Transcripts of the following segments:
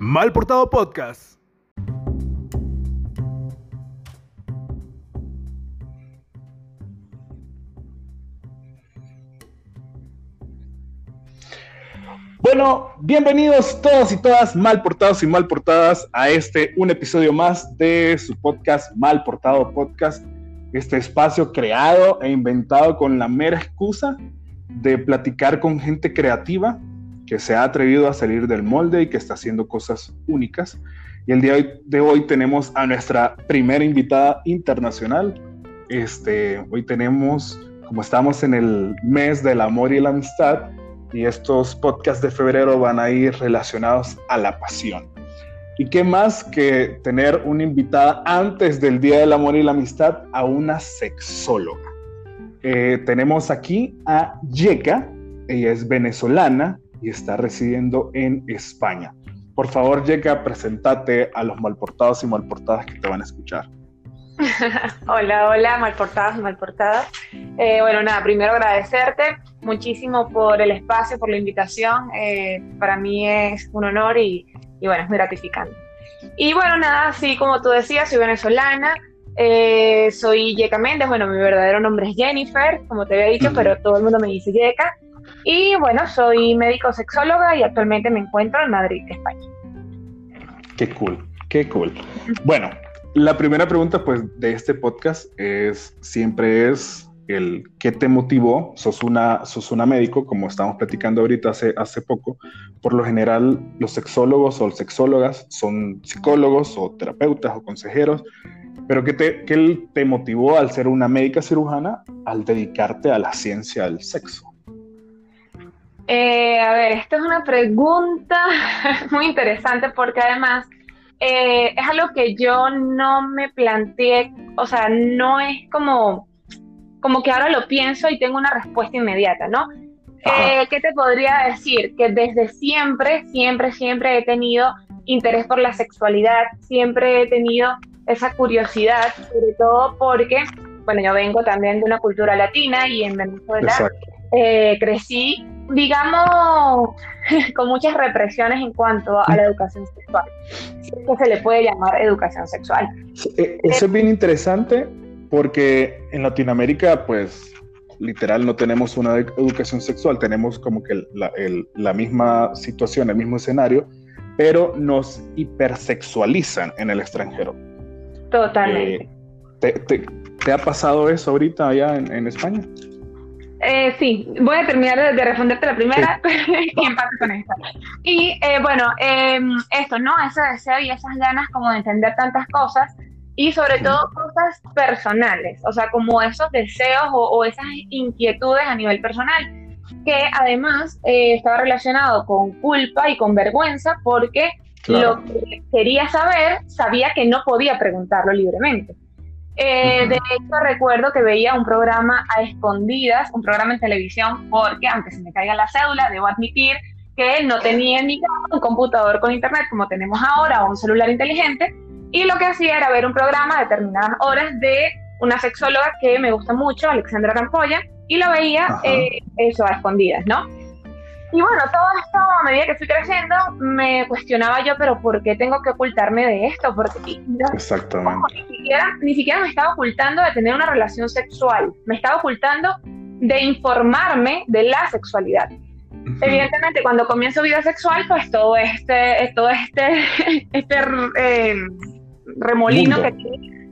Mal Portado Podcast. Bueno, bienvenidos todos y todas, mal portados y mal portadas, a este, un episodio más de su podcast Mal Portado Podcast, este espacio creado e inventado con la mera excusa de platicar con gente creativa que se ha atrevido a salir del molde y que está haciendo cosas únicas. Y el día de hoy tenemos a nuestra primera invitada internacional. Este, hoy tenemos, como estamos en el mes del amor y la amistad, y estos podcasts de febrero van a ir relacionados a la pasión. ¿Y qué más que tener una invitada antes del Día del Amor y la Amistad a una sexóloga? Eh, tenemos aquí a Yeka, ella es venezolana y está residiendo en España. Por favor, Yeka, presentate a los malportados y malportadas que te van a escuchar. hola, hola, malportadas y malportadas. Eh, bueno, nada, primero agradecerte muchísimo por el espacio, por la invitación. Eh, para mí es un honor y, bueno, es muy gratificante. Y bueno, nada, así como tú decías, soy venezolana, eh, soy Yeka Méndez, bueno, mi verdadero nombre es Jennifer, como te había dicho, pero todo el mundo me dice Yeka. Y bueno, soy médico sexóloga y actualmente me encuentro en Madrid, España. Qué cool, qué cool. Bueno, la primera pregunta pues de este podcast es siempre es el qué te motivó, sos una, sos una médico, como estábamos platicando ahorita hace, hace poco, por lo general los sexólogos o sexólogas son psicólogos o terapeutas o consejeros, pero ¿qué te, qué te motivó al ser una médica cirujana al dedicarte a la ciencia del sexo? Eh, a ver, esta es una pregunta muy interesante porque además eh, es algo que yo no me planteé, o sea, no es como, como que ahora lo pienso y tengo una respuesta inmediata, ¿no? Eh, ¿Qué te podría decir? Que desde siempre, siempre, siempre he tenido interés por la sexualidad, siempre he tenido esa curiosidad, sobre todo porque, bueno, yo vengo también de una cultura latina y en Venezuela crecí digamos, con muchas represiones en cuanto a la educación sexual. Si es se le puede llamar educación sexual. Eh, eso es bien interesante porque en Latinoamérica, pues, literal, no tenemos una educación sexual, tenemos como que la, misma situación, el mismo escenario, pero nos hipersexualizan en el extranjero. Totalmente. Eh, te, ha pasado eso ahorita allá en España? Eh, sí, voy a terminar de, responderte la primera y empate con esta. Y eh, bueno, em, esto, ¿no? Ese deseo y esas ganas como de entender tantas cosas y sobre todo cosas personales, o sea, como esos deseos o, esas inquietudes a nivel personal, que además eh, estaba relacionado con culpa y con vergüenza porque lo que quería saber sabía que no podía preguntarlo libremente. Eh, de hecho, recuerdo que veía un programa a escondidas, un programa en televisión, porque aunque se me caiga la cédula, debo admitir que no tenía en mi casa un computador con internet como tenemos ahora o un celular inteligente, y lo que hacía era ver un programa a determinadas horas de una sexóloga que me gusta mucho, Alexandra Rampolla, y lo veía eh, eso a escondidas, ¿no? Y bueno, todo esto a medida que fui creciendo, me cuestionaba yo, pero ¿por qué tengo que ocultarme de esto? Porque Exactamente. ni, siquiera, ni siquiera me estaba ocultando de tener una relación sexual, me estaba ocultando de informarme de la sexualidad. Evidentemente, cuando comienzo vida sexual, pues todo este, todo este, este eh, remolino que tiene,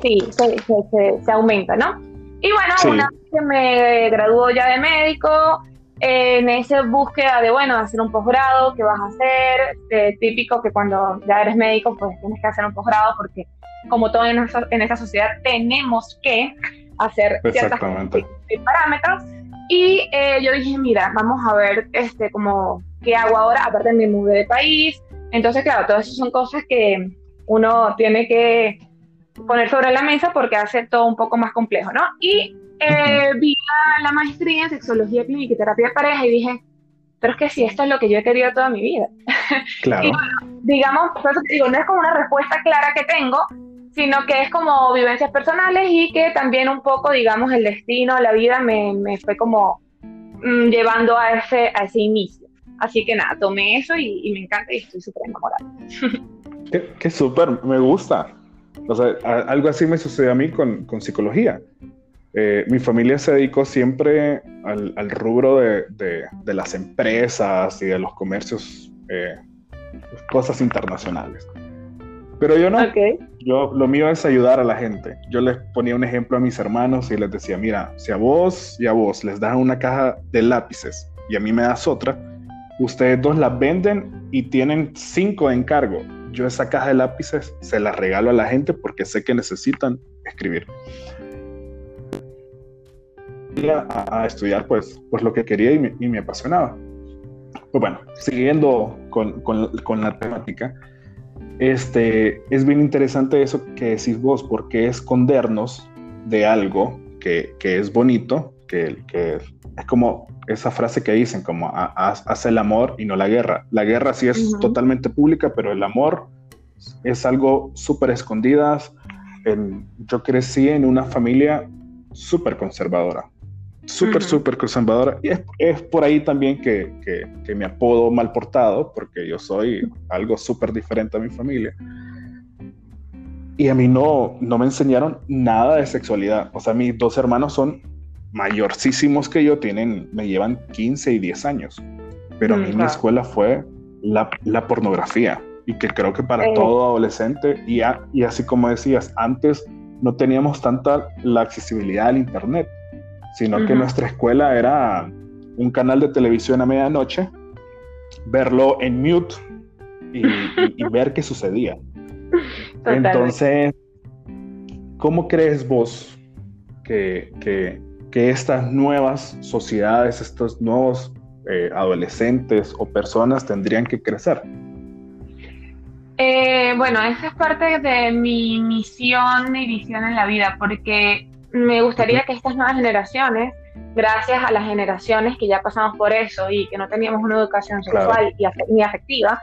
sí, se, se, se, aumenta, ¿no? Y bueno, una vez que me graduó ya de médico, en esa búsqueda de, bueno, hacer un posgrado, ¿qué vas a hacer? Eh, típico que cuando ya eres médico, pues tienes que hacer un posgrado porque como todo en, en esta sociedad tenemos que hacer ciertos parámetros. Y eh, yo dije, mira, vamos a ver este, como, qué hago ahora, aparte me mudé de país. Entonces, claro, todas esas son cosas que uno tiene que poner sobre la mesa porque hace todo un poco más complejo, ¿no? Y eh, vi la, maestría en sexología clínica y terapia de pareja y dije, pero es que si esto es lo que yo he querido toda mi vida. Claro. digamos, digo, no es como una respuesta clara que tengo, sino que es como vivencias personales y que también un poco, digamos, el destino, la vida me, me fue como mm, llevando a ese, a ese inicio. Así que nada, tomé eso y, me encanta y estoy súper enamorada. qué, súper, me gusta. O sea, algo así me sucedió a mí con, con psicología. Eh, mi familia se dedicó siempre al, al rubro de, de, las empresas y de los comercios, eh, cosas internacionales. Pero yo no. Yo, lo mío es ayudar a la gente. Yo les ponía un ejemplo a mis hermanos y les decía, mira, si a vos y a vos les das una caja de lápices y a mí me das otra, ustedes dos las venden y tienen cinco de encargo. Yo esa caja de lápices se la regalo a la gente porque sé que necesitan escribir a, estudiar pues, pues lo que quería y me, apasionaba. Pues bueno, siguiendo con, con, la temática, este, es bien interesante eso que decís vos, porque escondernos de algo que, que es bonito, que, que, es como esa frase que dicen, como haz el amor y no la guerra. La guerra sí es totalmente pública, pero el amor es algo súper escondidas. yo crecí en una familia súper conservadora súper, súper conservadora. Y es, por ahí también que, que, me apodo mal portado, porque yo soy algo súper diferente a mi familia. Y a mí no, no me enseñaron nada de sexualidad. O sea, mis dos hermanos son mayorcísimos que yo, tienen, me llevan 15 y 10 años. Pero a mí mi escuela fue la, la, pornografía. Y que creo que para todo adolescente, y, y así como decías, antes no teníamos tanta la accesibilidad al Internet sino que nuestra escuela era un canal de televisión a medianoche, verlo en mute y, ver qué sucedía. Entonces, ¿cómo crees vos que, estas nuevas sociedades, estos nuevos eh, adolescentes o personas tendrían que crecer? Eh, bueno, esa es parte de mi misión y visión en la vida, porque me gustaría que estas nuevas generaciones, gracias a las generaciones que ya pasamos por eso y que no teníamos una educación sexual ni afectiva,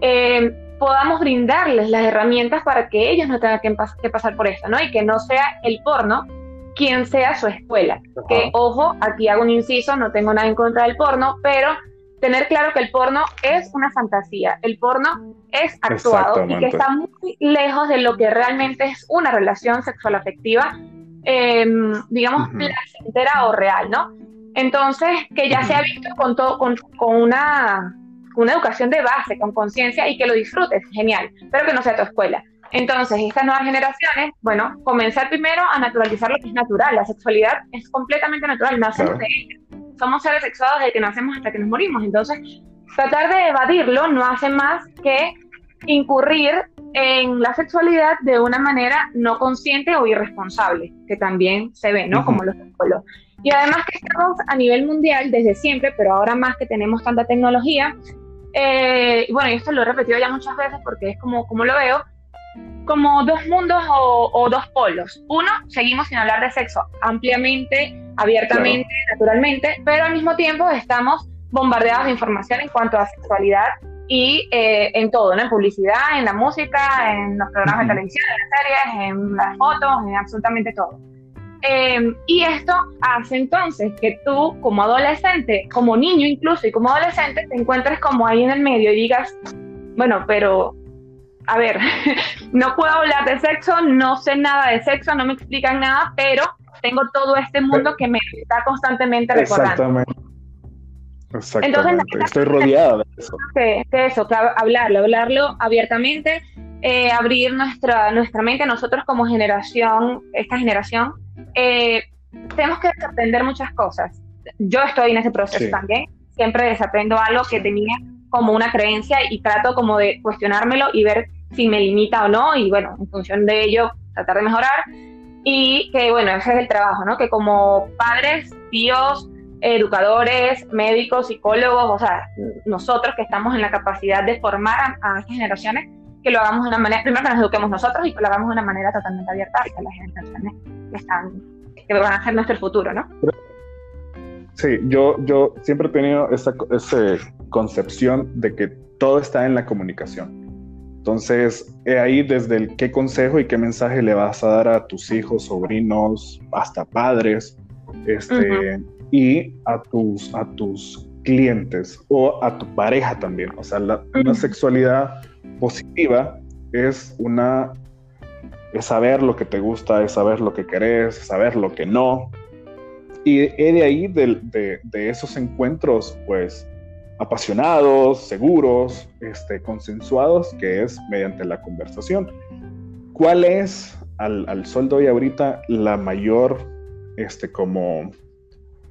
eh, podamos brindarles las herramientas para que ellos no tengan que, pasar por esto, ¿no? Y que no sea el porno quien sea su escuela. Que, ojo, aquí hago un inciso, no tengo nada en contra del porno, pero tener claro que el porno es una fantasía, el porno es actuado y que está muy lejos de lo que realmente es una relación sexual afectiva Em, digamos, placentera o real, ¿no? Entonces, que ya se ha visto con, todo, con, una, una educación de base, con conciencia y que lo disfrutes, genial, pero que no sea tu escuela. Entonces, estas nuevas generaciones, bueno, comenzar primero a naturalizar lo que es natural. La sexualidad es completamente natural, nacemos de ella. Somos seres sexuados desde que nacemos hasta que nos morimos. Entonces, tratar de evadirlo no hace más que incurrir en la sexualidad de una manera no consciente o irresponsable, que también se ve, ¿no? Como los psicólogos. Y además que estamos a nivel mundial desde siempre, pero ahora más que tenemos tanta tecnología, eh, y bueno, y esto lo he repetido ya muchas veces porque es como, como lo veo, como dos mundos o, dos polos. Uno, seguimos sin hablar de sexo ampliamente, abiertamente, naturalmente, pero al mismo tiempo estamos bombardeados de información en cuanto a sexualidad y eh, en todo, ¿no? En publicidad, en la música, en los programas de televisión, en las series, en las fotos, en absolutamente todo. Em, y esto hace entonces que tú como adolescente, como niño incluso y como adolescente, te encuentres como ahí en el medio y digas, bueno, pero a ver, no puedo hablar de sexo, no sé nada de sexo, no me explican nada, pero tengo todo este mundo que me está constantemente recordando. Exactamente. Exactamente. Estoy rodeada de eso. Que, eso, que hablarlo, hablarlo abiertamente, eh, abrir nuestra, nuestra mente, nosotros como generación, esta generación, eh, tenemos que desaprender muchas cosas. Yo estoy en ese proceso también, siempre desaprendo algo que tenía como una creencia y trato como de cuestionármelo y ver si me limita o no y bueno, en función de ello tratar de mejorar y que bueno, ese es el trabajo, ¿no? Que como padres, tíos, educadores, médicos, psicólogos, o sea, nosotros que estamos en la capacidad de formar a, estas generaciones, que lo hagamos de una manera, primero que nos eduquemos nosotros y que lo hagamos de una manera totalmente abierta a las generaciones que están, que van a ser nuestro futuro, ¿no? Sí, yo, yo siempre he tenido esa, esa concepción de que todo está en la comunicación. Entonces, ahí desde el qué consejo y qué mensaje le vas a dar a tus hijos, sobrinos, hasta padres, este, y a tus, a tus clientes o a tu pareja también. O sea, la, una sexualidad positiva es una es saber lo que te gusta, es saber lo que querés, es saber lo que no. Y de ahí, de, de, esos encuentros, pues, apasionados, seguros, este, consensuados, que es mediante la conversación. ¿Cuál es, al, al sol de hoy ahorita, la mayor, este, como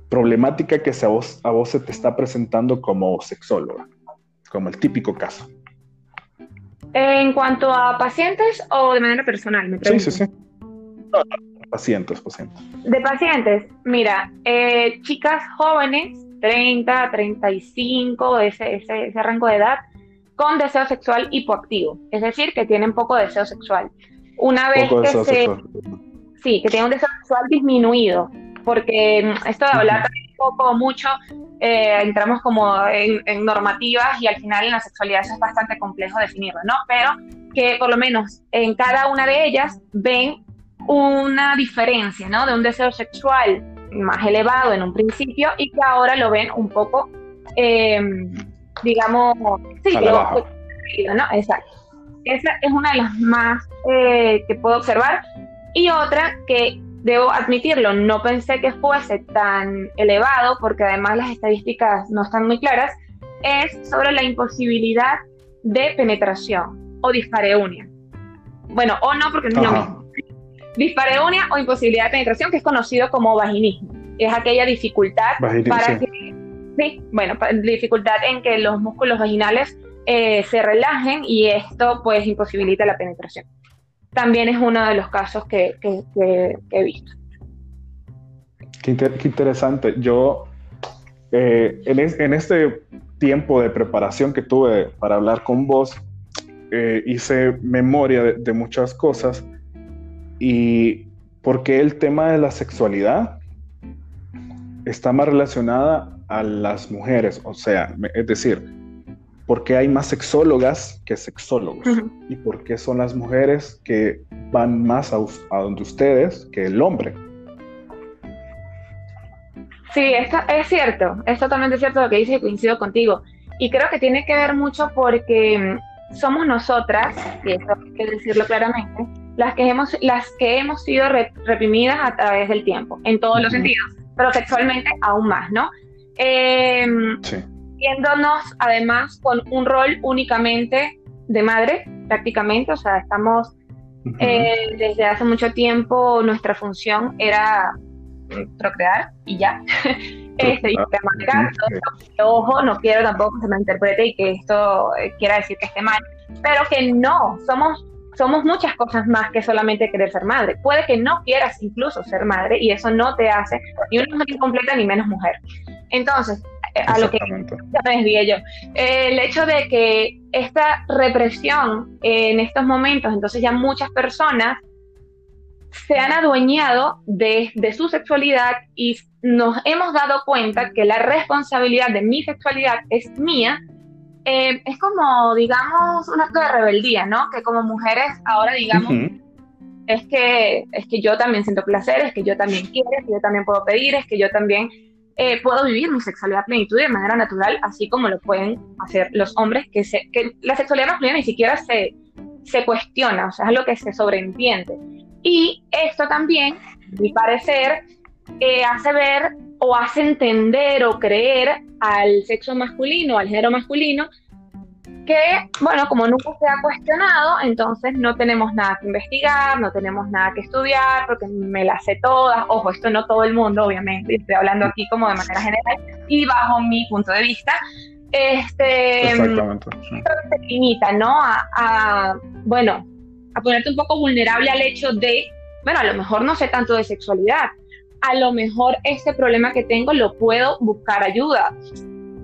problemática que a vos, a vos se te está presentando como sexóloga? Como el típico caso. En cuanto a pacientes o de manera personal, me Sí, sí, sí. pacientes, pacientes. De pacientes, mira, eh, chicas jóvenes, 30, 35, ese, ese, ese rango de edad, con deseo sexual hipoactivo, es decir, que tienen poco deseo sexual. Una vez que se... Sí, que tienen un deseo sexual disminuido, porque mm, esto de hablar también un poco, mucho, eh, entramos como en, normativas y al final en la sexualidad eso es bastante complejo definirlo, ¿no? Pero que por lo menos en cada una de ellas ven una diferencia, ¿no? De un deseo sexual más elevado en un principio y que ahora lo ven un poco, em, digamos, sí, ¿no? Exacto. Esa es una de las más eh, que puedo observar. Y otra que Debo admitirlo, no pensé que fuese tan elevado, porque además las estadísticas no están muy claras, es sobre la imposibilidad de penetración o dispareunia. Bueno, o no, porque no es lo mismo. Dispareunia o imposibilidad de penetración, que es conocido como vaginismo. Es aquella dificultad para que, sí, bueno, dificultad en que los músculos vaginales eh, se relajen y esto pues imposibilita la penetración también es uno de los casos que, he visto. Qué, interesante. Yo, eh, en, este tiempo de preparación que tuve para hablar con vos, eh, hice memoria de, muchas cosas y porque el tema de la sexualidad está más relacionada a las mujeres, o sea, es decir, por qué hay más sexólogas que sexólogos y por qué son las mujeres que van más a, donde ustedes que el hombre. Sí, esto es cierto, es totalmente cierto lo que dices y coincido contigo. Y creo que tiene que ver mucho porque mm, somos nosotras, y eso hay que decirlo claramente, las que hemos, las que hemos sido reprimidas a través del tiempo, en todos los sentidos, pero sexualmente aún más, ¿no? Eh, sí viéndonos además con un rol únicamente de madre, prácticamente, o sea, estamos eh, desde hace mucho tiempo, nuestra función era procrear y ya. este, y ojo, no quiero tampoco que se me interprete y que esto eh, quiera decir que esté mal, pero que no, somos somos muchas cosas más que solamente querer ser madre. Puede que no quieras incluso ser madre y eso no te hace ni una mujer incompleta ni menos mujer. Entonces, a lo que ya me desvié yo. el hecho de que esta represión en estos momentos, entonces ya muchas personas se han adueñado de, de, su sexualidad y nos hemos dado cuenta que la responsabilidad de mi sexualidad es mía. Eh, es como, digamos, un acto de rebeldía, ¿no? Que como mujeres ahora digamos, es, que, es que yo también siento placer, es que yo también quiero, es que yo también puedo pedir, es que yo también eh, puedo vivir mi sexualidad plenitud de manera natural, así como lo pueden hacer los hombres, que, se, que la sexualidad masculina ni siquiera se, se cuestiona, o sea, es lo que se sobreentiende. Y esto también, mi parecer, eh, hace ver o hace entender o creer al sexo masculino, al género masculino, que, bueno, como nunca se ha cuestionado, entonces no tenemos nada que investigar, no tenemos nada que estudiar, porque me las sé todas. Ojo, esto no todo el mundo, obviamente, estoy hablando aquí como de manera general y bajo mi punto de vista. Este, Exactamente. se limita, ¿no? A, bueno, a ponerte un poco vulnerable al hecho de, bueno, a lo mejor no sé tanto de sexualidad, a lo mejor este problema que tengo lo puedo buscar ayuda.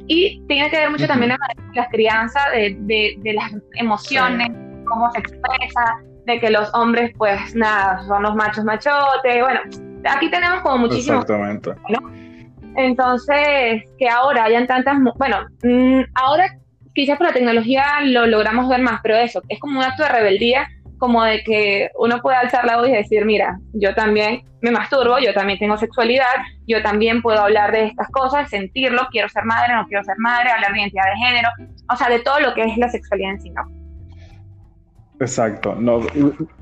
Y tiene que ver mucho también la, la crianza de, de, las emociones, cómo se expresa, de que los hombres, pues nada, son los machos machotes. Bueno, aquí tenemos como muchísimo. Exactamente. Entonces, que ahora hayan tantas. Bueno, mm, ahora quizás por la tecnología lo logramos ver más, pero eso, es como un acto de rebeldía como de que uno puede alzar la voz y decir, mira, yo también me masturbo, yo también tengo sexualidad, yo también puedo hablar de estas cosas, sentirlo, quiero ser madre, no quiero ser madre, hablar de identidad de género, o sea, de todo lo que es la sexualidad en sí, ¿no? Exacto, no,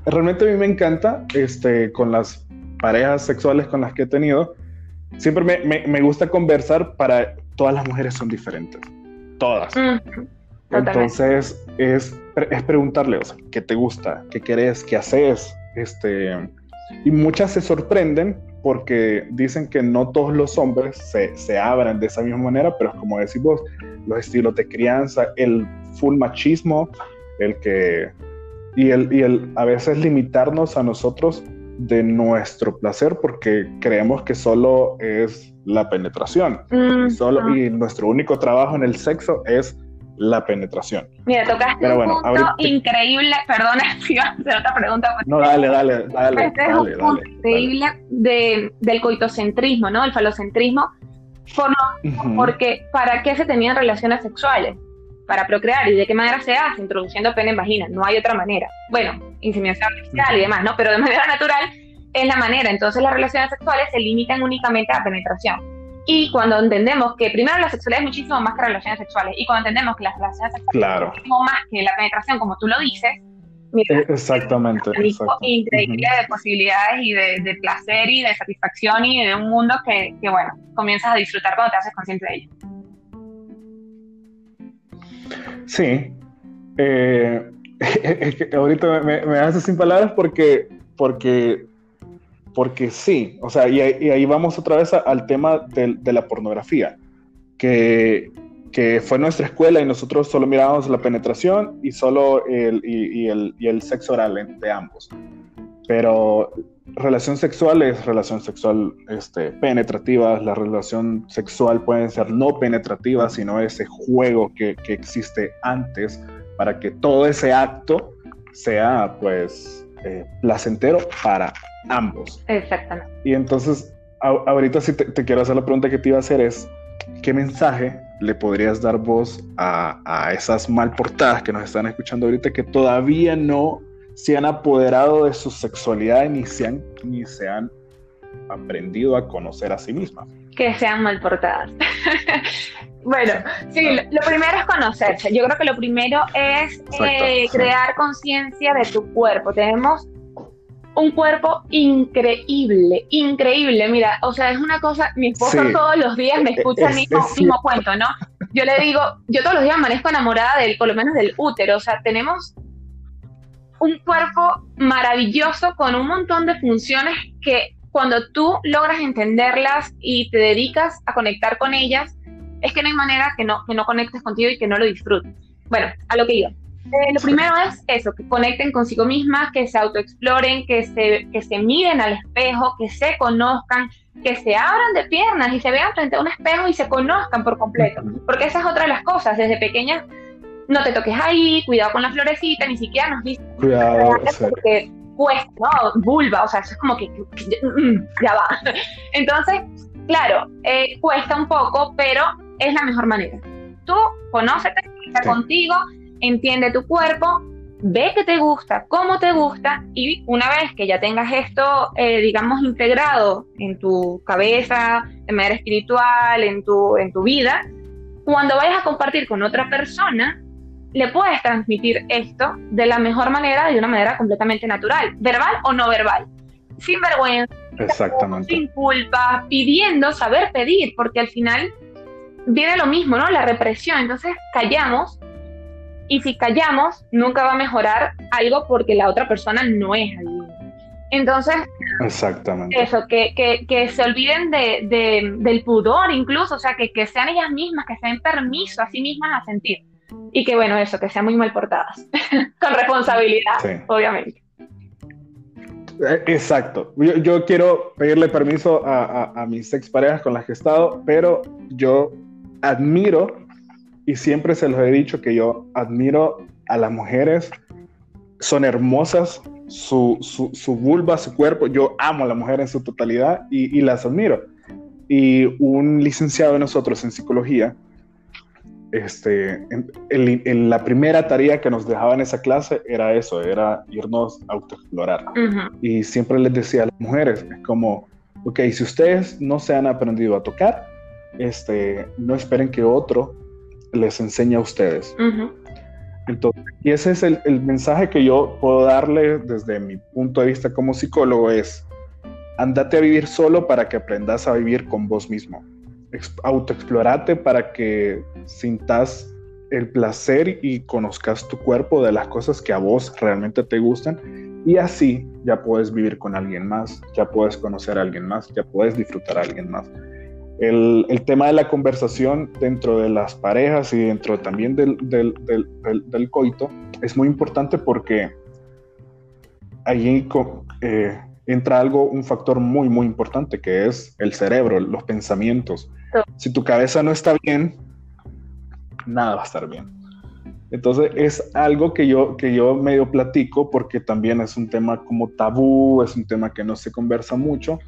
realmente a mí me encanta, este, con las parejas sexuales con las que he tenido, siempre me, me, gusta conversar para todas las mujeres son diferentes, todas. Entonces es, es preguntarle, o sea, ¿qué te gusta? ¿Qué querés? ¿Qué haces? Este, y muchas se sorprenden porque dicen que no todos los hombres se, se abran de esa misma manera, pero como decís vos, los estilos de crianza, el full machismo, el que... Y el, y el a veces limitarnos a nosotros de nuestro placer porque creemos que solo es la penetración. Mm, solo, Y nuestro único trabajo en el sexo es la penetración. Mira, tocaste un punto increíble, perdona si a hacer otra pregunta. No, dale, dale, dale. Este es un punto increíble De, del coitocentrismo, ¿no? El falocentrismo, por porque ¿para qué se tenían relaciones sexuales? Para procrear, ¿y de qué manera se hace? Introduciendo pene en vagina, no hay otra manera. Bueno, inseminación artificial y demás, ¿no? Pero de manera natural es la manera, entonces las relaciones sexuales se limitan únicamente a penetración y cuando entendemos que primero la sexualidad es muchísimo más que relaciones sexuales, y cuando entendemos que las relaciones sexuales son muchísimo más que la penetración, como tú lo dices, mira, eh, exactamente, exacto. increíble de posibilidades y de, placer y de satisfacción y de un mundo que, que, bueno, comienzas a disfrutar cuando te haces consciente de ello. Sí. Eh, ahorita me, me haces sin palabras porque, porque porque sí, o sea, y, ahí vamos otra vez al tema de, la pornografía, que, fue nuestra escuela y nosotros solo mirábamos la penetración y solo el, y, el, sexo oral de ambos. Pero relación sexual es relación sexual este, penetrativa, la relación sexual puede ser no penetrativa, sino ese juego que, que existe antes para que todo ese acto sea pues eh, placentero para ambos. Exactamente. Y entonces, ahorita sí te, quiero hacer la pregunta que te iba a hacer es, ¿qué mensaje le podrías dar vos a, a esas mal portadas que nos están escuchando ahorita que todavía no se han apoderado de su sexualidad ni se han, ni se han aprendido a conocer a sí mismas? Que sean mal portadas. bueno, sí, lo, primero es conocerse. Yo creo que lo primero es eh, crear conciencia de tu cuerpo. Tenemos un cuerpo increíble, increíble. Mira, o sea, es una cosa, mi esposo todos los días me escucha el mismo, mismo cuento, ¿no? Yo le digo, yo todos los días amanezco enamorada del, por lo menos del útero, o sea, tenemos un cuerpo maravilloso con un montón de funciones que cuando tú logras entenderlas y te dedicas a conectar con ellas, es que no hay manera que no, que no conectes contigo y que no lo disfrutes. Bueno, a lo que iba. Eh, lo primero es eso, que conecten consigo mismas, que se autoexploren, que se, que se miren al espejo, que se conozcan, que se abran de piernas y se vean frente a un espejo y se conozcan por completo. Porque esa es otra de las cosas. Desde pequeñas, no te toques ahí, cuidado con la florecita, ni siquiera nos dicen. Cuidado, porque cuesta, ¿no? Vulva, o sea, eso es como que, mm, ya va. Entonces, claro, eh, cuesta un poco, pero es la mejor manera. Tú conócete, está contigo entiende tu cuerpo, ve que te gusta, cómo te gusta y una vez que ya tengas esto, eh, digamos, integrado en tu cabeza, de manera espiritual, en tu, en tu vida, cuando vayas a compartir con otra persona, le puedes transmitir esto de la mejor manera, de una manera completamente natural, verbal o no verbal, sin vergüenza, sin culpa, pidiendo, saber pedir, porque al final viene lo mismo, ¿no? La represión. Entonces callamos y si callamos, nunca va a mejorar algo porque la otra persona no es adivina. Entonces, Exactamente. eso, que, que, que se olviden de, del pudor incluso, o sea, que, que sean ellas mismas, que se den permiso a sí mismas a sentir. Y que bueno, eso, que sean muy mal portadas, con responsabilidad, obviamente. Eh, exacto. Yo, yo, quiero pedirle permiso a, a, a mis exparejas con las que he estado, pero yo admiro y siempre se los he dicho que yo admiro a las mujeres, son hermosas, su, su, vulva, su cuerpo, yo amo a la mujer en su totalidad y, las admiro. Y un licenciado de nosotros en psicología este, en, la primera tarea que nos dejaba en esa clase era eso, era irnos a autoexplorar. Y siempre les decía a las mujeres, es como, ok, si ustedes no se han aprendido a tocar, este, no esperen que otro les enseñe a ustedes. Entonces, y ese es el, el, mensaje que yo puedo darle desde mi punto de vista como psicólogo es, andate a vivir solo para que aprendas a vivir con vos mismo. Autoexplorate para que sintas el placer y conozcas tu cuerpo de las cosas que a vos realmente te gustan y así ya puedes vivir con alguien más, ya puedes conocer a alguien más, ya puedes disfrutar a alguien más. El, tema de la conversación dentro de las parejas y dentro también del, coito es muy importante porque allí eh, entra algo, un factor muy, muy importante que es el cerebro, los pensamientos. Si tu cabeza no está bien, nada va a estar bien. Entonces es algo que yo, que yo medio platico porque también es un tema como tabú, es un tema que no se conversa mucho,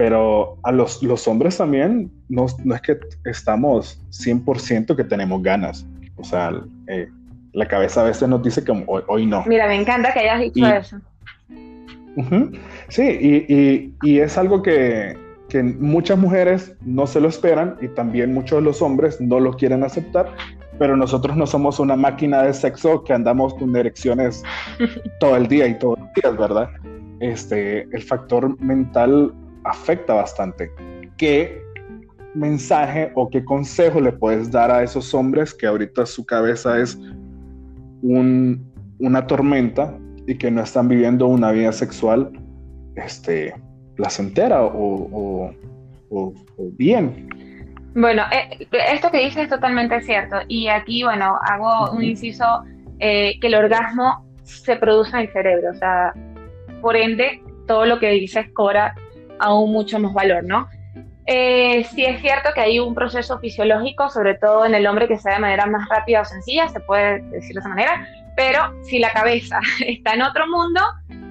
pero a los, los hombres también no, no, es que estamos 100% que tenemos ganas. O sea, eh, la cabeza a veces nos dice que hoy, no. Mira, me encanta que hayas dicho eso. Sí, y, y, y, es algo que, que muchas mujeres no se lo esperan y también muchos de los hombres no lo quieren aceptar pero nosotros no somos una máquina de sexo que andamos con erecciones todo el día y todos los días, ¿verdad? Este, el factor mental afecta bastante. ¿Qué mensaje o qué consejo le puedes dar a esos hombres que ahorita su cabeza es una tormenta y que no están viviendo una vida sexual este, placentera o, o bien? Bueno, eh, esto que dices es totalmente cierto. Y aquí, bueno, hago un inciso eh, que el orgasmo se produce en el cerebro. O sea, por ende, todo lo que dices cobra aún mucho más valor, ¿no? Eh, sí es cierto que hay un proceso fisiológico, sobre todo en el hombre, que sea de manera más rápida o sencilla, se puede decir de esa manera, pero si la cabeza está en otro mundo,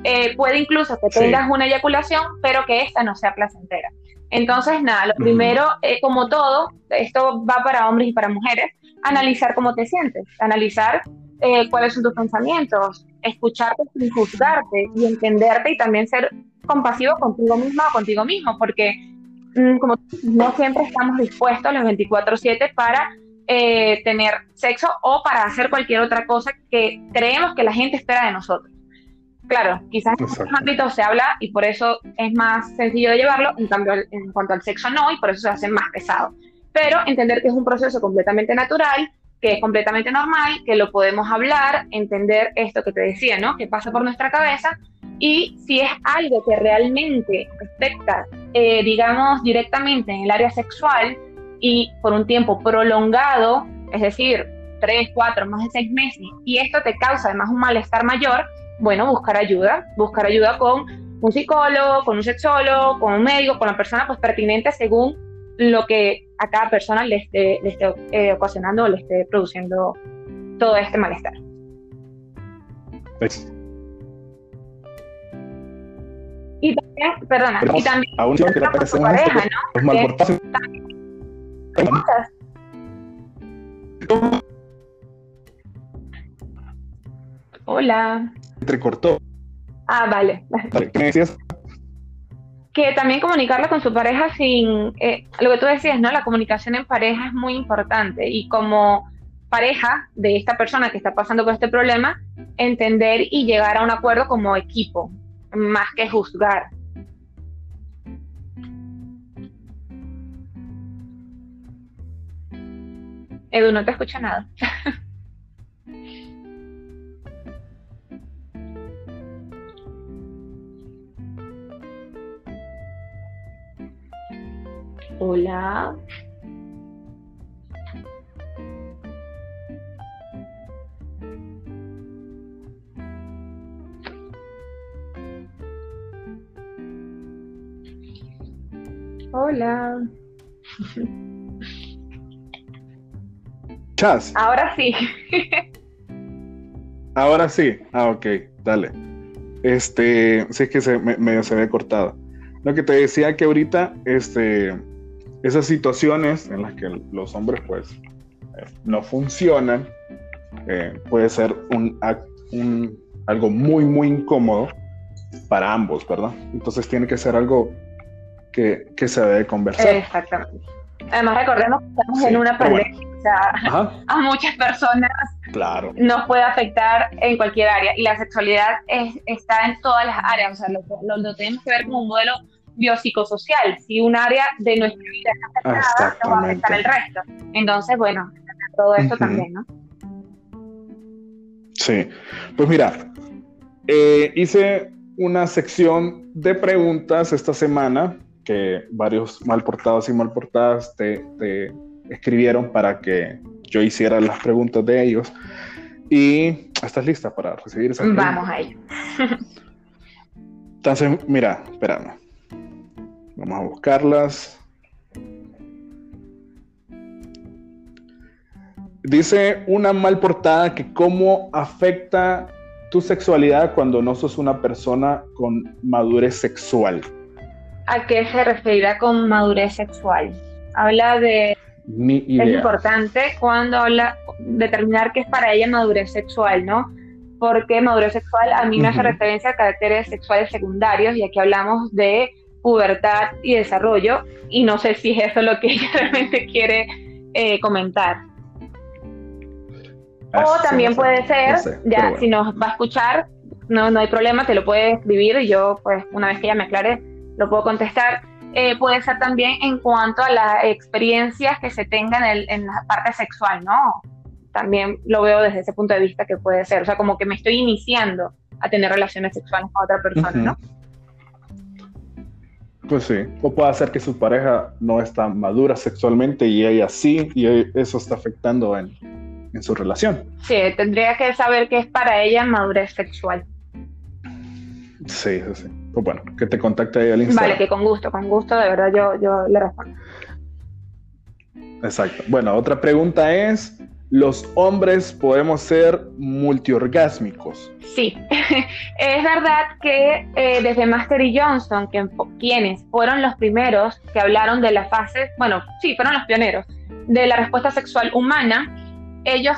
eh, puede incluso que tengas una eyaculación, pero que esta no sea placentera. Entonces, nada, lo primero, eh, como todo, esto va para hombres y para mujeres, analizar cómo te sientes, analizar eh, cuáles son tus pensamientos, escucharte sin juzgarte y entenderte y también ser compasivo contigo misma o contigo mismo, porque mm, como no siempre estamos dispuestos los 24/7 para eh, tener sexo o para hacer cualquier otra cosa que creemos que la gente espera de nosotros. Claro, quizás en otros ámbitos se habla y por eso es más sencillo de llevarlo, en cambio en cuanto al sexo no, y por eso se hace más pesado. Pero entender que es un proceso completamente natural, que es completamente normal, que lo podemos hablar, entender esto que te decía, ¿no? Que pasa por nuestra cabeza y si es algo que realmente afecta, eh, digamos, directamente en el área sexual y por un tiempo prolongado, es decir, tres, cuatro, más de seis meses, y esto te causa además un malestar mayor, bueno, buscar ayuda, buscar ayuda con un psicólogo, con un sexólogo, con un médico, con la persona pues pertinente según lo que a cada persona le esté, eh, ocasionando o le esté produciendo todo este malestar. Pues. Y también, perdona, y también aún que con tu pareja, ¿no? Hola entrecortó. Ah, vale. ¿Qué decías? Que también comunicarlo con su pareja sin, eh, lo que tú decías, ¿no? La comunicación en pareja es muy importante y como pareja de esta persona que está pasando por este problema, entender y llegar a un acuerdo como equipo, más que juzgar. Edu, no te escucha nada. Hola. Hola. Chas. Ahora sí. Ahora sí. Ah, ok, dale. Este, sí es que se, medio se ve. Lo que te decía que ahorita, este, esas situaciones en las que los hombres pues eh, no funcionan, eh, puede ser un, algo muy, muy incómodo para ambos, ¿verdad? Entonces tiene que ser algo que, se debe conversar. Exactamente. Además, recordemos que estamos en una pandemia. O sea, a muchas personas claro. nos puede afectar en cualquier área. Y la sexualidad está en todas las áreas. O sea, lo, lo, tenemos que ver como un modelo biopsicosocial. Si un área de nuestra vida está afectada, nos va a afectar el resto. Entonces, bueno, todo esto también, ¿no? Sí. Pues mira, eh, hice una sección de preguntas esta semana que varios mal portados y mal portadas te, escribieron para que yo hiciera las preguntas de ellos. Y estás lista para recibir esa Vamos a ello. Entonces, mira, espérame. Vamos a buscarlas. Dice una mal portada que cómo afecta tu sexualidad cuando no sos una persona con madurez sexual. ¿A qué se referirá con madurez sexual? Habla de... Es importante cuando habla determinar qué es para ella madurez sexual, ¿no? Porque madurez sexual a mí me hace referencia a caracteres sexuales secundarios y aquí hablamos de pubertad y desarrollo y no sé si es eso lo que ella realmente quiere eh, comentar. Ah, o también puede ser, ya si nos va a escuchar, no, no hay problema, te lo puede escribir y yo, pues, una vez que ella me aclare, lo puedo contestar. Eh, puede ser también en cuanto a las experiencias que se tengan en, en, la parte sexual, ¿no? También lo veo desde ese punto de vista que puede ser, o sea, como que me estoy iniciando a tener relaciones sexuales con otra persona, ¿no? Pues sí, o puede ser que su pareja no está madura sexualmente y ella sí, y eso está afectando en, en su relación. Sí, tendría que saber qué es para ella madurez sexual. Sí, sí, sí. Pues bueno, que te contacte ahí al Instagram. Vale, que con gusto, con gusto, de verdad yo, yo le respondo. Exacto. Bueno, otra pregunta es, ¿los hombres podemos ser multiorgásmicos? Sí, es verdad que eh, desde Master y Johnson, que, quienes fueron los primeros que hablaron de la fase, bueno, sí, fueron los pioneros, de la respuesta sexual humana, ellos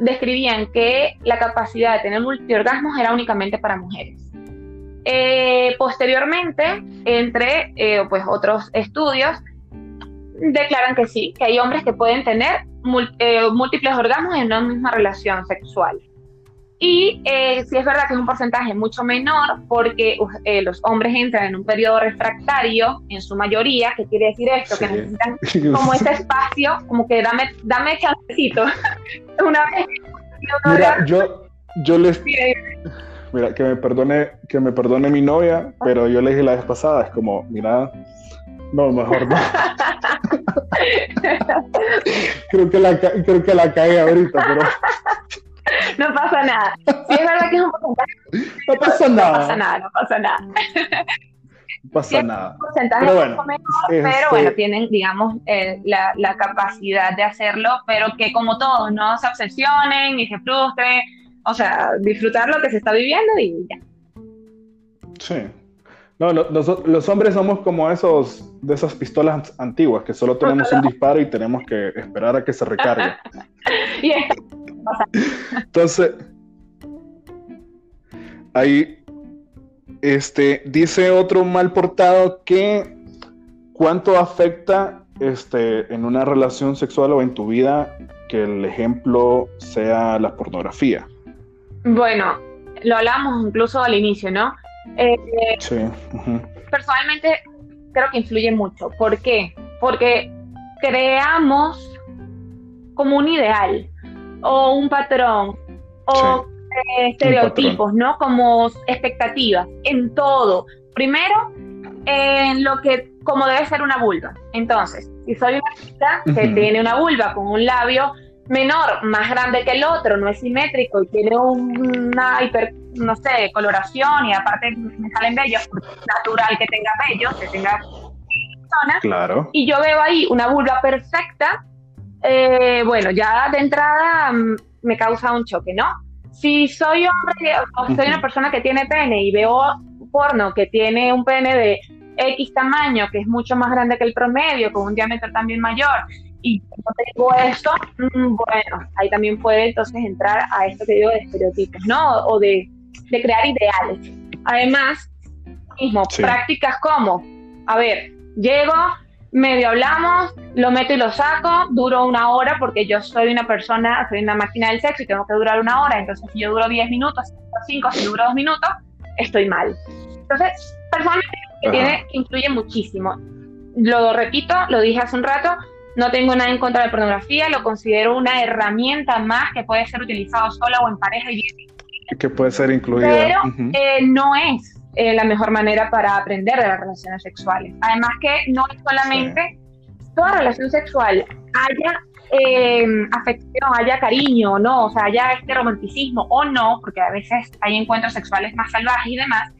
describían que la capacidad de tener multiorgasmos era únicamente para mujeres. Eh, posteriormente, entre eh, pues otros estudios, declaran que sí, que hay hombres que pueden tener eh, múltiples orgasmos en una misma relación sexual. Y eh, sí es verdad que es un porcentaje mucho menor porque eh, los hombres entran en un periodo refractario en su mayoría, que quiere decir esto, que necesitan como ese espacio, como que dame, dame chancecito. Una vez Mira, yo, yo les... Mira, que me perdone, que me perdone mi novia, pero yo le dije la vez pasada, es como, mira, no, mejor no. creo que la creo que la cae ahorita, pero no pasa nada. Sí, es verdad que es un porcentaje. No pasa nada. No pasa nada, no pasa nada. No pasa nada. porcentaje pero bueno, menor, pero este bueno, tienen, digamos, eh, la, la, capacidad de hacerlo, pero que como todos, no se obsesionen y se frustren. O sea, disfrutar lo que se está viviendo y ya. Sí. No, los, los, hombres somos como esos de esas pistolas antiguas que solo tenemos un disparo y tenemos que esperar a que se recargue. entonces, ahí este, dice otro mal portado que cuánto afecta este, en una relación sexual o en tu vida que el ejemplo sea la pornografía. Bueno, lo hablamos incluso al inicio, ¿no? Eh, sí. Personalmente creo que influye mucho. ¿Por qué? Porque creamos como un ideal o un patrón o eh, estereotipos, ¿no? Como expectativas en todo. Primero, en lo que, como debe ser una vulva. Entonces, si soy una chica que tiene una vulva con un labio menor, más grande que el otro, no es simétrico y tiene una hiper, no sé, coloración y aparte me salen bellos, natural que tenga bellos, que tenga zona. Claro. Y yo veo ahí una vulva perfecta, eh, bueno, ya de entrada mm, me causa un choque, ¿no? Si soy hombre o soy una persona que tiene pene y veo porno que tiene un pene de X tamaño, que es mucho más grande que el promedio, con un diámetro también mayor, y no tengo esto, mm, bueno, ahí también puede entonces entrar a esto que digo de estereotipos, ¿no? O de, de crear ideales. Además, mismo, prácticas como, a ver, llego, medio hablamos, lo meto y lo saco, duro una hora porque yo soy una persona, soy una máquina del sexo y tengo que durar una hora, entonces si yo duro 10 minutos, 5, si duro 2 minutos, estoy mal. Entonces, personas que tiene, influye muchísimo. Lo repito, lo dije hace un rato, no tengo nada en contra de la pornografía, lo considero una herramienta más que puede ser utilizado sola o en pareja y bien. Que puede ser incluida. Pero eh, no es eh, la mejor manera para aprender de las relaciones sexuales. Además que no es solamente toda relación sexual, haya eh, afección, haya cariño, no, o sea, haya este romanticismo o no, porque a veces hay encuentros sexuales más salvajes y demás,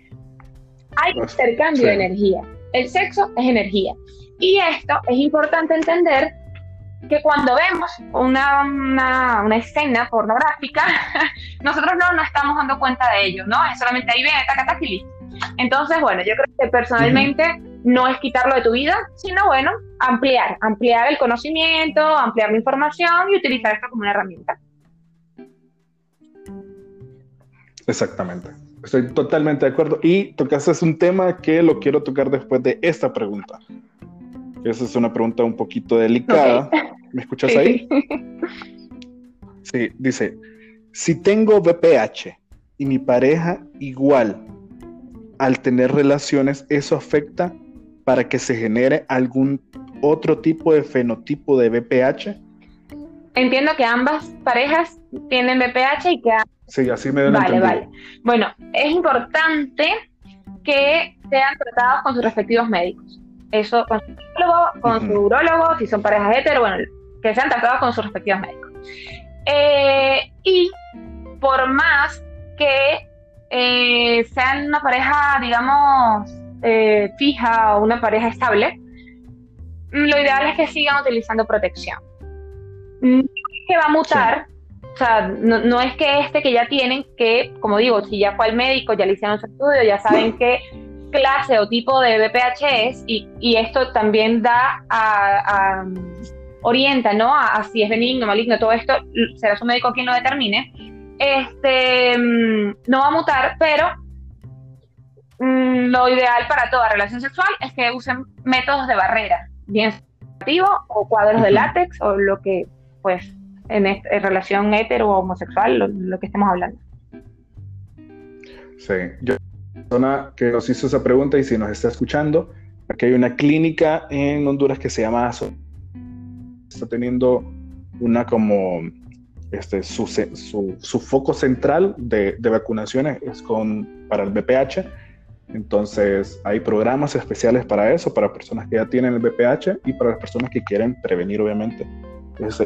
hay pues, intercambio de energía. El sexo es energía. Y esto es importante entender que cuando vemos una, una, escena pornográfica, nosotros no nos estamos dando cuenta de ello, ¿no? Es solamente ahí ven, taca, y listo. Entonces, bueno, yo creo que personalmente no es quitarlo de tu vida, sino, bueno, ampliar, ampliar el conocimiento, ampliar la información y utilizar esto como una herramienta. Exactamente. Estoy totalmente de acuerdo. Y tocaste un tema que lo quiero tocar después de esta pregunta. Esa es una pregunta un poquito delicada. ¿Me escuchas ahí? Sí, dice, si tengo VPH y mi pareja igual al tener relaciones, ¿eso afecta para que se genere algún otro tipo de fenotipo de VPH? Entiendo que ambas parejas tienen VPH y que... Sí, así me Vale, vale. Bueno, es importante que sean tratados con sus respectivos médicos. Eso con su psicólogo, con su urologo, si son parejas hetero, bueno, que sean tratados con sus respectivos médicos. Eh, y por más que eh, sean una pareja, digamos, eh, fija o una pareja estable, lo ideal es que sigan utilizando protección. No es que va a mutar, o sea, no, es que este que ya tienen, que, como digo, si ya fue al médico, ya le hicieron su estudio, ya saben qué clase o tipo de BPH es, y, esto también da a, orienta, ¿no? A, si es benigno, maligno, todo esto será su médico quien lo determine este, mm, no va a mutar, pero mm, lo ideal para toda relación sexual es que usen métodos de barrera, bien o cuadros de látex o lo que, pues, en, relación hetero o homosexual, lo, que estemos hablando. Sí, yo persona que nos hizo esa pregunta y si nos está escuchando, aquí hay una clínica en Honduras que se llama está teniendo una como este, su, su, foco central de, de, vacunaciones es con, para el BPH. Entonces hay programas especiales para eso, para personas que ya tienen el BPH y para las personas que quieren prevenir, obviamente,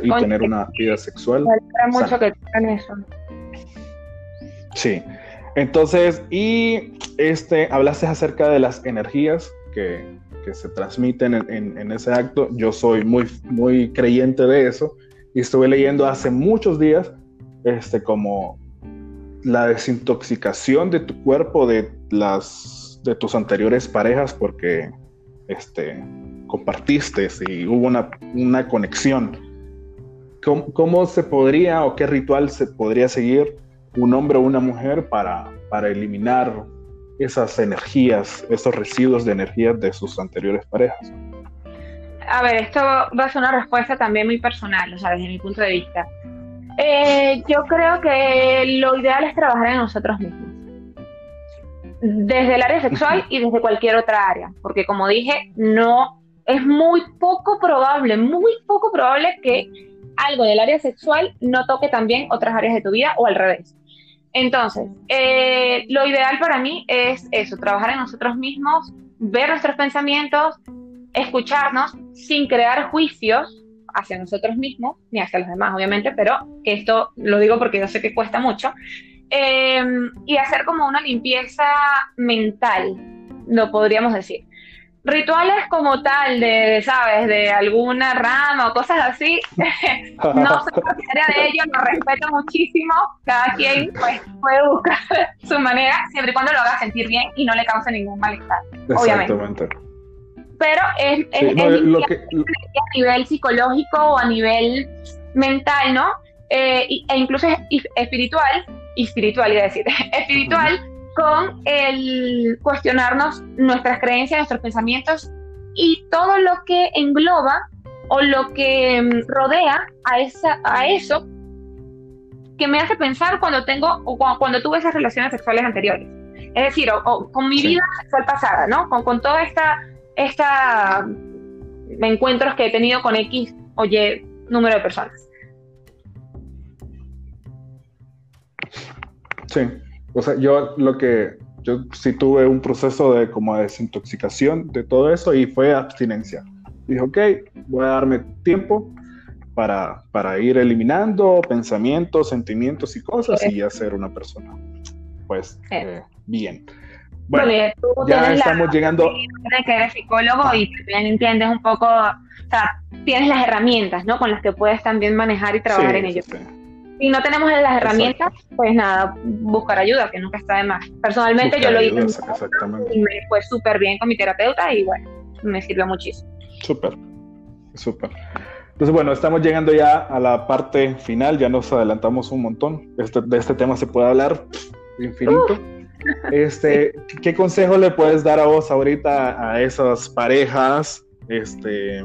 y tener una vida sexual. mucho que eso. Sí. Entonces, y este, hablaste acerca de las energías que, que se transmiten en, en, ese acto. Yo soy muy, muy creyente de eso y estuve leyendo hace muchos días este, como la desintoxicación de tu cuerpo de, las, de tus anteriores parejas porque este, compartiste y hubo una, una conexión. ¿Cómo, ¿Cómo, se podría o qué ritual se podría seguir un hombre o una mujer para, para eliminar esas energías, esos residuos de energía de sus anteriores parejas? a ver, esto va a ser una respuesta también muy personal, o sea, desde mi punto de vista. Eh, yo creo que lo ideal es trabajar en nosotros mismos. Desde el área sexual y desde cualquier otra área. Porque como dije, no es muy poco probable, muy poco probable que algo del área sexual no toque también otras áreas de tu vida o al revés. Entonces, eh, lo ideal para mí es eso, trabajar en nosotros mismos, ver nuestros pensamientos, escucharnos sin crear juicios hacia nosotros mismos, ni hacia los demás, obviamente, pero esto lo digo porque yo sé que cuesta mucho, em, y hacer como una limpieza mental, lo podríamos decir. Rituales como tal, de, ¿sabes?, de alguna rama o cosas así, no soy partidaria de ello, lo respeto muchísimo, cada quien pues, puede buscar su manera, siempre y cuando lo haga sentir bien y no le cause ningún malestar, obviamente. pero es, a nivel psicológico o a nivel mental, ¿no? Eh, e incluso espiritual, espiritual, iba a decir, espiritual, con el cuestionarnos nuestras creencias, nuestros pensamientos y todo lo que engloba o lo que mm, rodea a, esa, a eso que me hace pensar cuando tengo o cuando, tuve esas relaciones sexuales anteriores. Es decir, o, con mi vida sexual pasada, ¿no? Con, con toda esta, esta encuentros que he tenido con X o Y número de personas. Sí, o sea, yo lo que, yo sí tuve un proceso de como desintoxicación de todo eso y fue abstinencia. Dije, ok, voy a darme tiempo para, para ir eliminando pensamientos, sentimientos y cosas y ya ser una persona, pues, eh, bien. Bueno, ya estamos llegando. Que eres psicólogo y también entiendes un poco, o sea, tienes las herramientas, ¿no? Con las que puedes también manejar y trabajar en ello. Si no tenemos las herramientas, pues nada, buscar ayuda, que nunca está de más. Personalmente yo lo hice y me fue súper bien con mi terapeuta y bueno, me sirvió muchísimo. Súper, súper. Entonces, bueno, estamos llegando ya a la parte final, ya nos adelantamos un montón. Este, de este tema se puede hablar infinito. Este, ¿Qué consejo le puedes dar a vos ahorita a esas parejas este,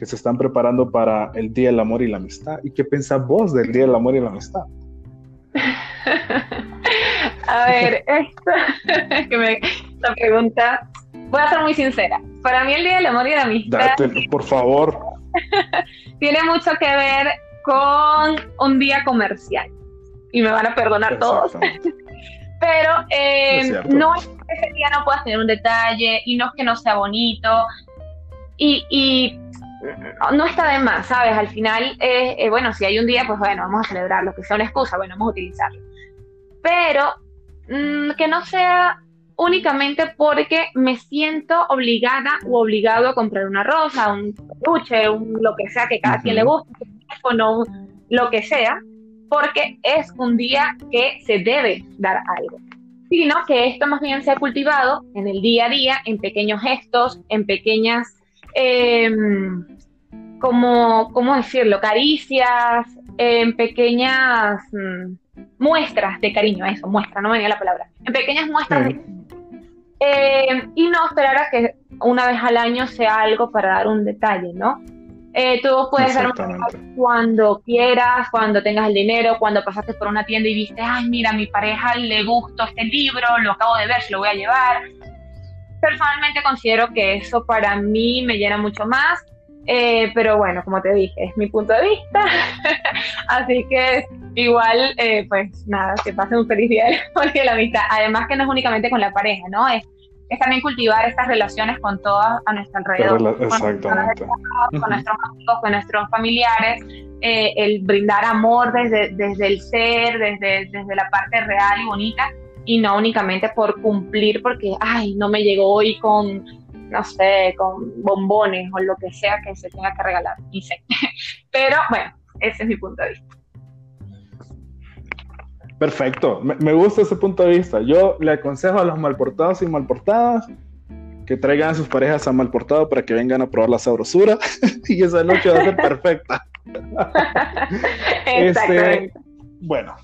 que se están preparando para el Día del Amor y la Amistad? ¿Y qué pensás vos del Día del Amor y la Amistad? a ver, esta, que me, esta pregunta, voy a ser muy sincera. Para mí el Día del Amor y la Amistad... Date, por favor. tiene mucho que ver con un día comercial. Y me van a perdonar todos. Pero eh, no es que ese día no puedas tener un detalle y no es que no sea bonito. Y, no está de más, ¿sabes? Al final, eh, bueno, si hay un día, pues bueno, vamos a celebrarlo, que sea una excusa, bueno, vamos a utilizarlo. Pero mm, que no sea únicamente porque me siento obligada o obligado a comprar una rosa, un peluche, un, lo que sea que cada quien le guste, un teléfono, lo que sea, porque es un día que se debe dar algo, sino que esto más bien se ha cultivado en el día a día, en pequeños gestos, en pequeñas, em, como, ¿cómo decirlo?, caricias, en pequeñas mm, muestras de cariño, eso, muestra, no venía la palabra, en pequeñas muestras de eh, y no esperar a que una vez al año sea algo para dar un detalle, ¿no? Eh, tú puedes dar cuando quieras, cuando tengas el dinero, cuando pasaste por una tienda y viste, ay, mira, a mi pareja le gustó este libro, lo acabo de ver, se lo voy a llevar. Personalmente considero que eso para mí me llena mucho más, eh, pero bueno, como te dije, es mi punto de vista. Así que igual, eh, pues nada, que pasen un feliz día de la amistad. Además que no es únicamente con la pareja, ¿no? Es, es también cultivar estas relaciones con todas a nuestro alrededor. Exactamente. Con, nuestros amigos, con nuestros familiares. Eh, el brindar amor desde, desde el ser, desde, desde la parte real y bonita, y no únicamente por cumplir porque, ay, no me llegó hoy con no sé, con bombones o lo que sea que se tenga que regalar, ni sé. Pero bueno, ese es mi punto de vista. Perfecto, me, gusta ese punto de vista. Yo le aconsejo a los malportados y malportadas que traigan a sus parejas a malportado para que vengan a probar la sabrosura y esa noche va a ser perfecta. este, bueno,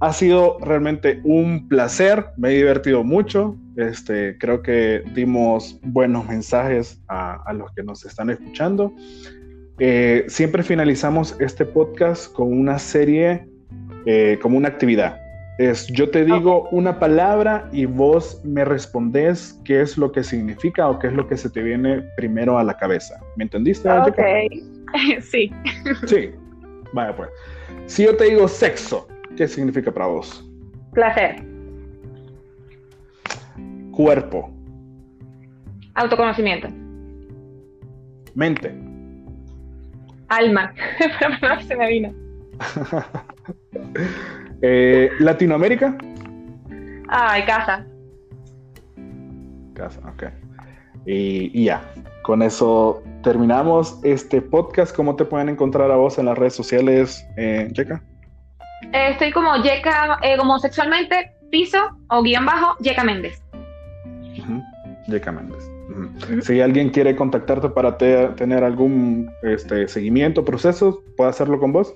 ha sido realmente un placer, me he divertido mucho, este, creo que dimos buenos mensajes a, los que nos están escuchando. Eh, siempre finalizamos este podcast con una serie, eh, como una actividad. Es, yo te digo una palabra y vos me respondes qué es lo que significa o qué es lo que se te viene primero a la cabeza. ¿Me entendiste? Ok, sí. Sí, vaya pues. Si yo te digo sexo, ¿Qué significa para vos? Placer. Cuerpo. Autoconocimiento. Mente. Alma. se me vino. Eh, Latinoamérica. Ay, casa. Casa, ok. Y, ya, con eso terminamos este podcast. ¿Cómo te pueden encontrar a vos en las redes sociales, eh, eh, estoy como Yeka, eh, como sexualmente, piso o guion bajo, Yeka Méndez. Yeka Méndez. Si alguien quiere contactarte para tener algún este, seguimiento, proceso, ¿puede hacerlo con vos?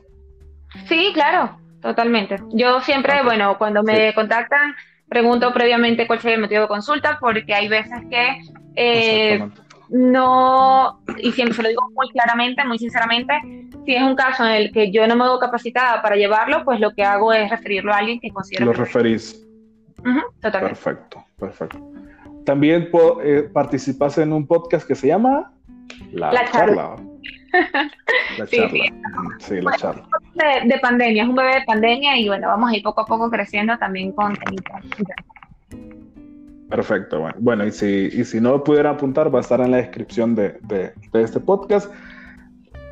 Sí, claro, totalmente. Yo siempre, bueno, cuando me contactan, pregunto previamente cuál sería el motivo de consulta, porque hay veces que eh, no, y siempre se lo digo muy claramente, muy sinceramente, si es un caso en el que yo no me veo capacitada para llevarlo, pues lo que hago es referirlo a alguien que considero. Lo referís. totalmente. Perfecto, perfecto. También eh, participas en un podcast que se llama La, charla. La charla. Sí, la charla. De, pandemia, es un bebé de pandemia y bueno, vamos a ir poco a poco creciendo también con Perfecto, bueno. Bueno, y si, y si no pudiera apuntar, va a estar en la descripción de, de, este podcast.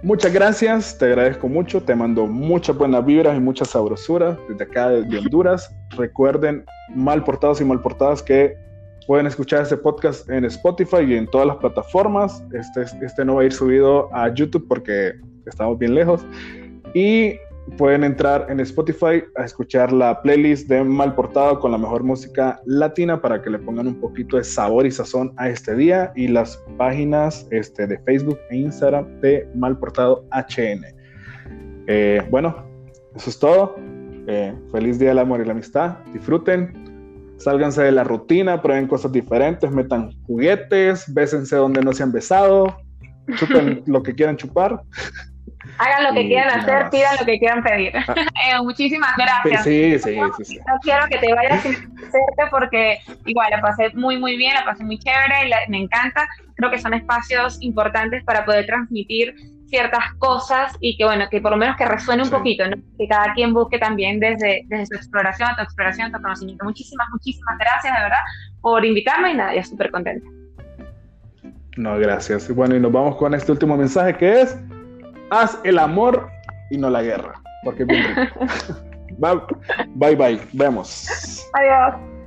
Muchas gracias, te agradezco mucho, te mando muchas buenas vibras y mucha sabrosura desde acá de Honduras. Recuerden, mal portados y mal portadas, que pueden escuchar este podcast en Spotify y en todas las plataformas. Este, este no va a ir subido a YouTube porque estamos bien lejos. Y pueden entrar en Spotify a escuchar la playlist de Mal Portado con la mejor música latina para que le pongan un poquito de sabor y sazón a este día y las páginas este, de Facebook e Instagram de Mal Portado HN. Eh, bueno, eso es todo. Eh, feliz día del amor y la amistad. Disfruten. Sálganse de la rutina, prueben cosas diferentes, metan juguetes, bésense donde no se han besado, chupen lo que quieran chupar. Hagan lo que quieran hacer, pidan lo que quieran pedir. Ah. Eh, muchísimas gracias. Sí, sí, sí, No quiero que te vayas sin hacerte porque igual la pasé muy, muy bien, la pasé muy chévere y me encanta. Creo que son espacios importantes para poder transmitir ciertas cosas y que, bueno, que por lo menos que resuene un poquito, ¿no? que cada quien busque también desde, desde su exploración, tu exploración, tu conocimiento. Muchísimas, muchísimas gracias, de verdad, por invitarme y nada, ya súper contenta. No, gracias. Bueno, y nos vamos con este último mensaje que es haz el amor y no la guerra. Porque bye, bye, bye. Vemos. Adiós.